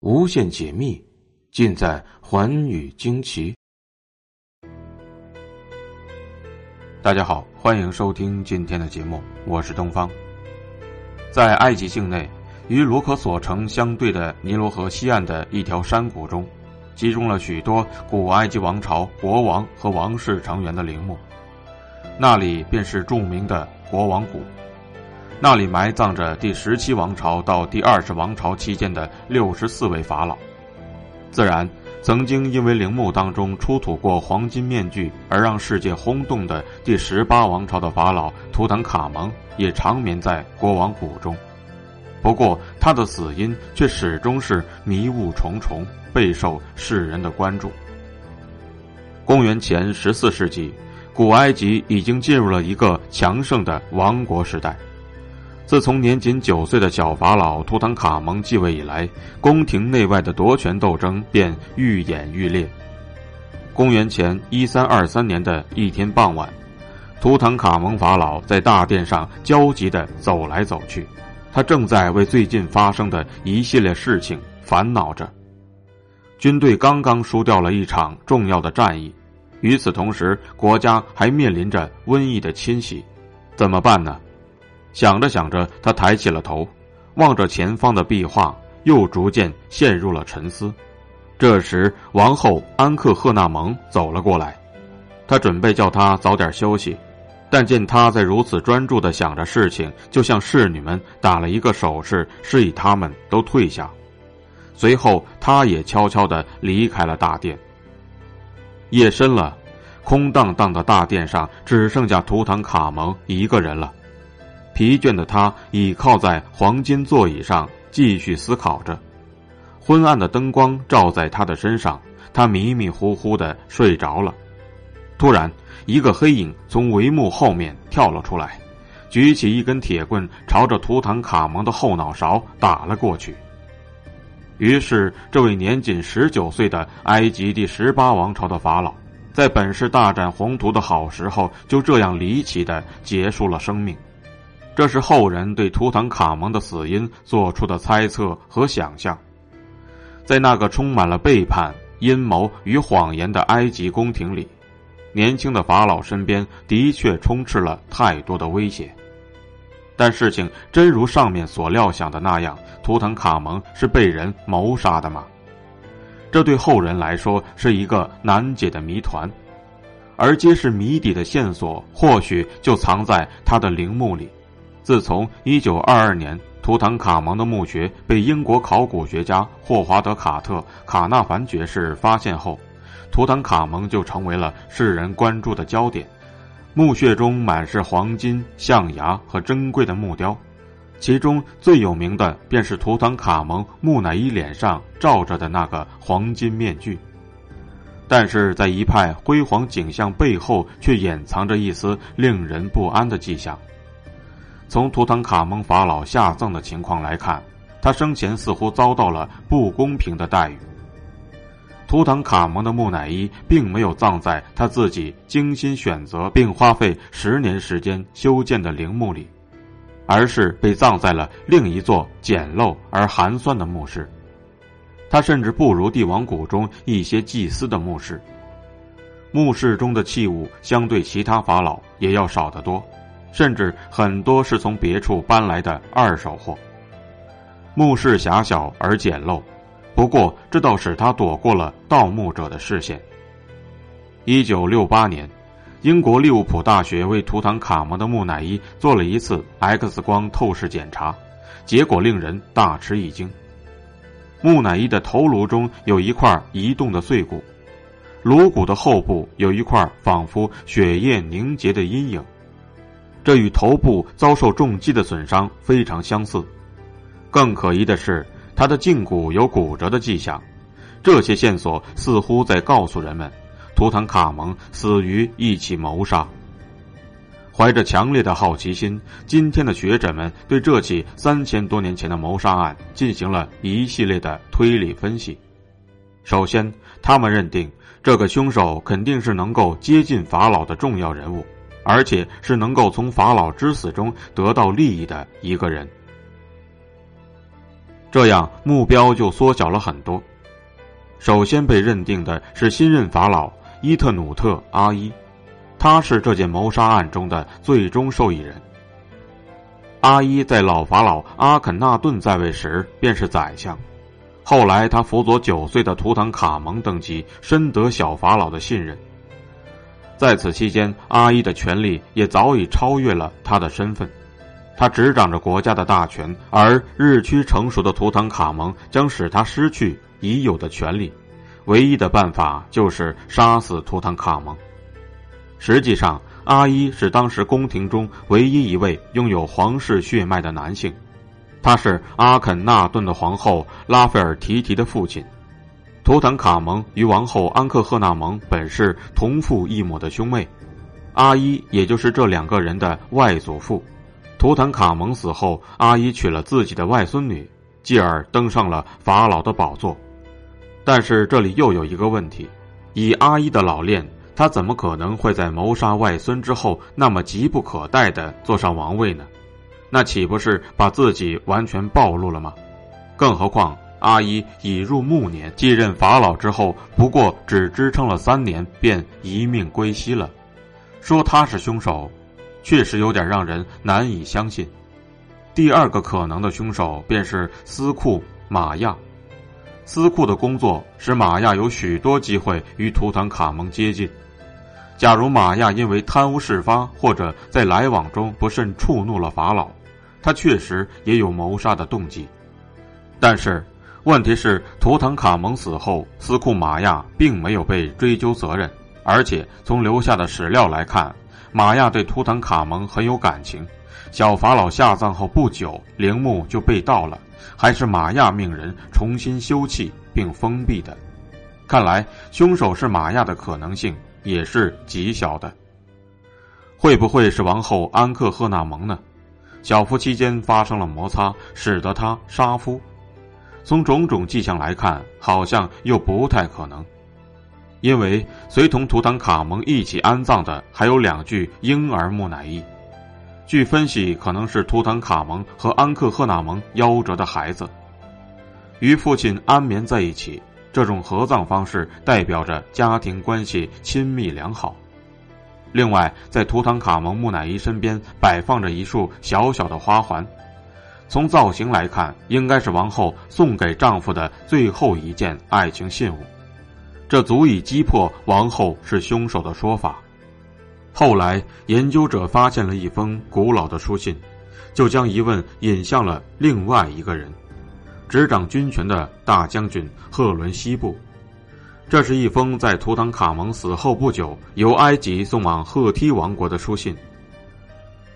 无限解密，尽在寰宇惊奇。大家好，欢迎收听今天的节目，我是东方。在埃及境内，与卢克索城相对的尼罗河西岸的一条山谷中，集中了许多古埃及王朝国王和王室成员的陵墓，那里便是著名的国王谷。那里埋葬着第十七王朝到第二十王朝期间的六十四位法老。自然，曾经因为陵墓当中出土过黄金面具而让世界轰动的第十八王朝的法老图坦卡蒙也长眠在国王谷中。不过，他的死因却始终是迷雾重重，备受世人的关注。公元前十四世纪，古埃及已经进入了一个强盛的王国时代。自从年仅九岁的小法老图坦卡蒙继位以来，宫廷内外的夺权斗争便愈演愈烈。公元前一三二三年的一天傍晚，图坦卡蒙法老在大殿上焦急地走来走去，他正在为最近发生的一系列事情烦恼着。军队刚刚输掉了一场重要的战役，与此同时，国家还面临着瘟疫的侵袭，怎么办呢？想着想着，他抬起了头，望着前方的壁画，又逐渐陷入了沉思。这时，王后安克赫纳蒙走了过来，他准备叫他早点休息，但见他在如此专注的想着事情，就向侍女们打了一个手势，示意他们都退下。随后，他也悄悄的离开了大殿。夜深了，空荡荡的大殿上只剩下图坦卡蒙一个人了。疲倦的他倚靠在黄金座椅上，继续思考着。昏暗的灯光照在他的身上，他迷迷糊糊的睡着了。突然，一个黑影从帷幕后面跳了出来，举起一根铁棍，朝着图坦卡蒙的后脑勺打了过去。于是，这位年仅十九岁的埃及第十八王朝的法老，在本是大展宏图的好时候，就这样离奇的结束了生命。这是后人对图坦卡蒙的死因做出的猜测和想象。在那个充满了背叛、阴谋与谎言的埃及宫廷里，年轻的法老身边的确充斥了太多的威胁。但事情真如上面所料想的那样，图坦卡蒙是被人谋杀的吗？这对后人来说是一个难解的谜团，而揭示谜底的线索或许就藏在他的陵墓里。自从1922年图坦卡蒙的墓穴被英国考古学家霍华德·卡特·卡纳凡爵士发现后，图坦卡蒙就成为了世人关注的焦点。墓穴中满是黄金、象牙和珍贵的木雕，其中最有名的便是图坦卡蒙木乃伊脸上罩着的那个黄金面具。但是在一派辉煌景象背后，却掩藏着一丝令人不安的迹象。从图坦卡蒙法老下葬的情况来看，他生前似乎遭到了不公平的待遇。图坦卡蒙的木乃伊并没有葬在他自己精心选择并花费十年时间修建的陵墓里，而是被葬在了另一座简陋而寒酸的墓室。他甚至不如帝王谷中一些祭司的墓室，墓室中的器物相对其他法老也要少得多。甚至很多是从别处搬来的二手货。墓室狭小而简陋，不过这倒使他躲过了盗墓者的视线。一九六八年，英国利物浦大学为图坦卡蒙的木乃伊做了一次 X 光透视检查，结果令人大吃一惊。木乃伊的头颅中有一块移动的碎骨，颅骨的后部有一块仿佛血液凝结的阴影。这与头部遭受重击的损伤非常相似，更可疑的是，他的胫骨有骨折的迹象。这些线索似乎在告诉人们，图坦卡蒙死于一起谋杀。怀着强烈的好奇心，今天的学者们对这起三千多年前的谋杀案进行了一系列的推理分析。首先，他们认定这个凶手肯定是能够接近法老的重要人物。而且是能够从法老之死中得到利益的一个人。这样目标就缩小了很多。首先被认定的是新任法老伊特努特阿伊，他是这件谋杀案中的最终受益人。阿伊在老法老阿肯纳顿在位时便是宰相，后来他辅佐九岁的图坦卡蒙登基，深得小法老的信任。在此期间，阿伊的权力也早已超越了他的身份，他执掌着国家的大权，而日趋成熟的图坦卡蒙将使他失去已有的权利，唯一的办法就是杀死图坦卡蒙。实际上。阿伊是当时宫廷中唯一一位拥有皇室血脉的男性，他是阿肯纳顿的皇后拉斐尔提提的父亲。图坦卡蒙与王后安克赫纳蒙本是同父异母的兄妹，阿伊也就是这两个人的外祖父。图坦卡蒙死后，阿伊娶了自己的外孙女，继而登上了法老的宝座。但是这里又有一个问题：以阿伊的老练。他怎么可能会在谋杀外孙之后那么急不可待地坐上王位呢？那岂不是把自己完全暴露了吗？更何况阿依已入暮年，继任法老之后，不过只支撑了三年便一命归西了。说他是凶手，确实有点让人难以相信。第二个可能的凶手便是司库玛亚。司库的工作使玛亚有许多机会与图坦卡蒙接近。假如玛亚因为贪污事发，或者在来往中不慎触怒了法老，他确实也有谋杀的动机。但是，问题是图坦卡蒙死后，斯库玛亚并没有被追究责任，而且从留下的史料来看，玛亚对图坦卡蒙很有感情。小法老下葬后不久，陵墓就被盗了，还是玛亚命人重新修葺并封闭的。看来，凶手是玛亚的可能性。也是极小的。会不会是王后安克赫纳蒙呢？小夫妻间发生了摩擦，使得他杀夫。从种种迹象来看，好像又不太可能，因为随同图坦卡蒙一起安葬的还有两具婴儿木乃伊。据分析，可能是图坦卡蒙和安克赫纳蒙夭折的孩子，与父亲安眠在一起。这种合葬方式代表着家庭关系亲密良好。另外，在图坦卡蒙木乃伊身边摆放着一束小小的花环，从造型来看，应该是王后送给丈夫的最后一件爱情信物。这足以击破王后是凶手的说法。后来，研究者发现了一封古老的书信，就将疑问引向了另外一个人。执掌军权的大将军赫伦西部，这是一封在图坦卡蒙死后不久由埃及送往赫梯王国的书信。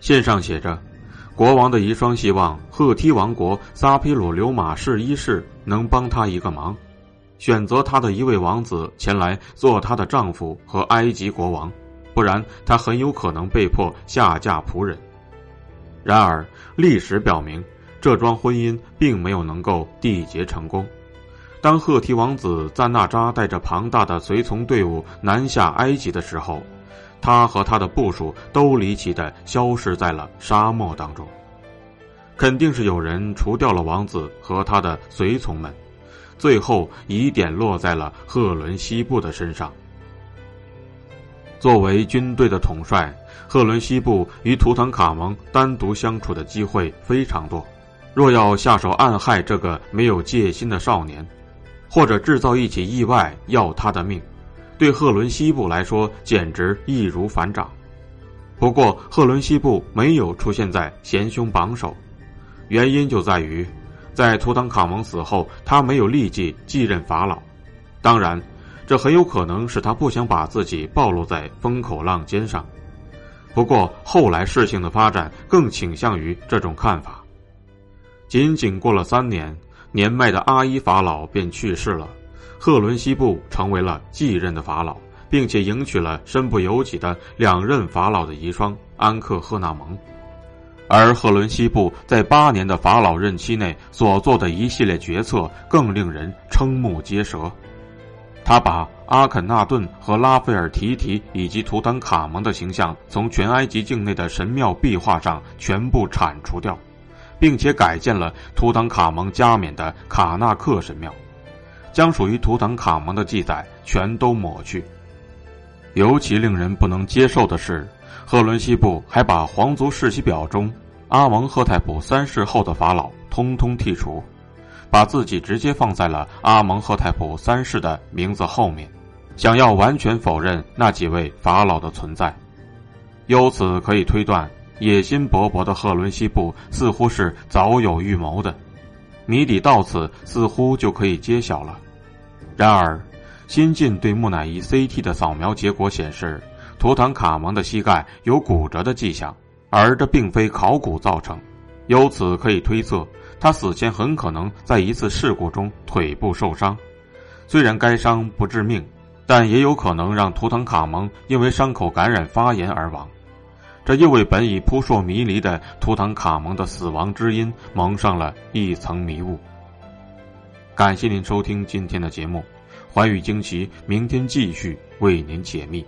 信上写着：“国王的遗孀希望赫梯王国撒皮鲁留马士一世能帮他一个忙，选择他的一位王子前来做他的丈夫和埃及国王，不然他很有可能被迫下嫁仆人。”然而，历史表明。这桩婚姻并没有能够缔结成功。当赫梯王子赞纳扎带着庞大的随从队伍南下埃及的时候，他和他的部属都离奇的消失在了沙漠当中。肯定是有人除掉了王子和他的随从们，最后疑点落在了赫伦西部的身上。作为军队的统帅，赫伦西部与图坦卡蒙单独相处的机会非常多。若要下手暗害这个没有戒心的少年，或者制造一起意外要他的命，对赫伦西部来说简直易如反掌。不过，赫伦西部没有出现在贤兄榜首，原因就在于，在图坦卡蒙死后，他没有立即继任法老。当然，这很有可能是他不想把自己暴露在风口浪尖上。不过，后来事情的发展更倾向于这种看法。仅仅过了三年，年迈的阿伊法老便去世了，赫伦西布成为了继任的法老，并且迎娶了身不由己的两任法老的遗孀安克赫纳蒙。而赫伦西布在八年的法老任期内所做的一系列决策更令人瞠目结舌。他把阿肯纳顿和拉斐尔提提以及图坦卡蒙的形象从全埃及境内的神庙壁画上全部铲除掉。并且改建了图坦卡蒙加冕的卡纳克神庙，将属于图坦卡蒙的记载全都抹去。尤其令人不能接受的是，赫伦西部还把皇族世袭表中阿蒙赫太普三世后的法老通通剔除，把自己直接放在了阿蒙赫太普三世的名字后面，想要完全否认那几位法老的存在。由此可以推断。野心勃勃的赫伦西部似乎是早有预谋的，谜底到此似乎就可以揭晓了。然而，新晋对木乃伊 CT 的扫描结果显示，图坦卡蒙的膝盖有骨折的迹象，而这并非考古造成。由此可以推测，他死前很可能在一次事故中腿部受伤，虽然该伤不致命，但也有可能让图坦卡蒙因为伤口感染发炎而亡。这又为本已扑朔迷离的图坦卡蒙的死亡之因蒙上了一层迷雾。感谢您收听今天的节目，《寰宇惊奇》明天继续为您解密。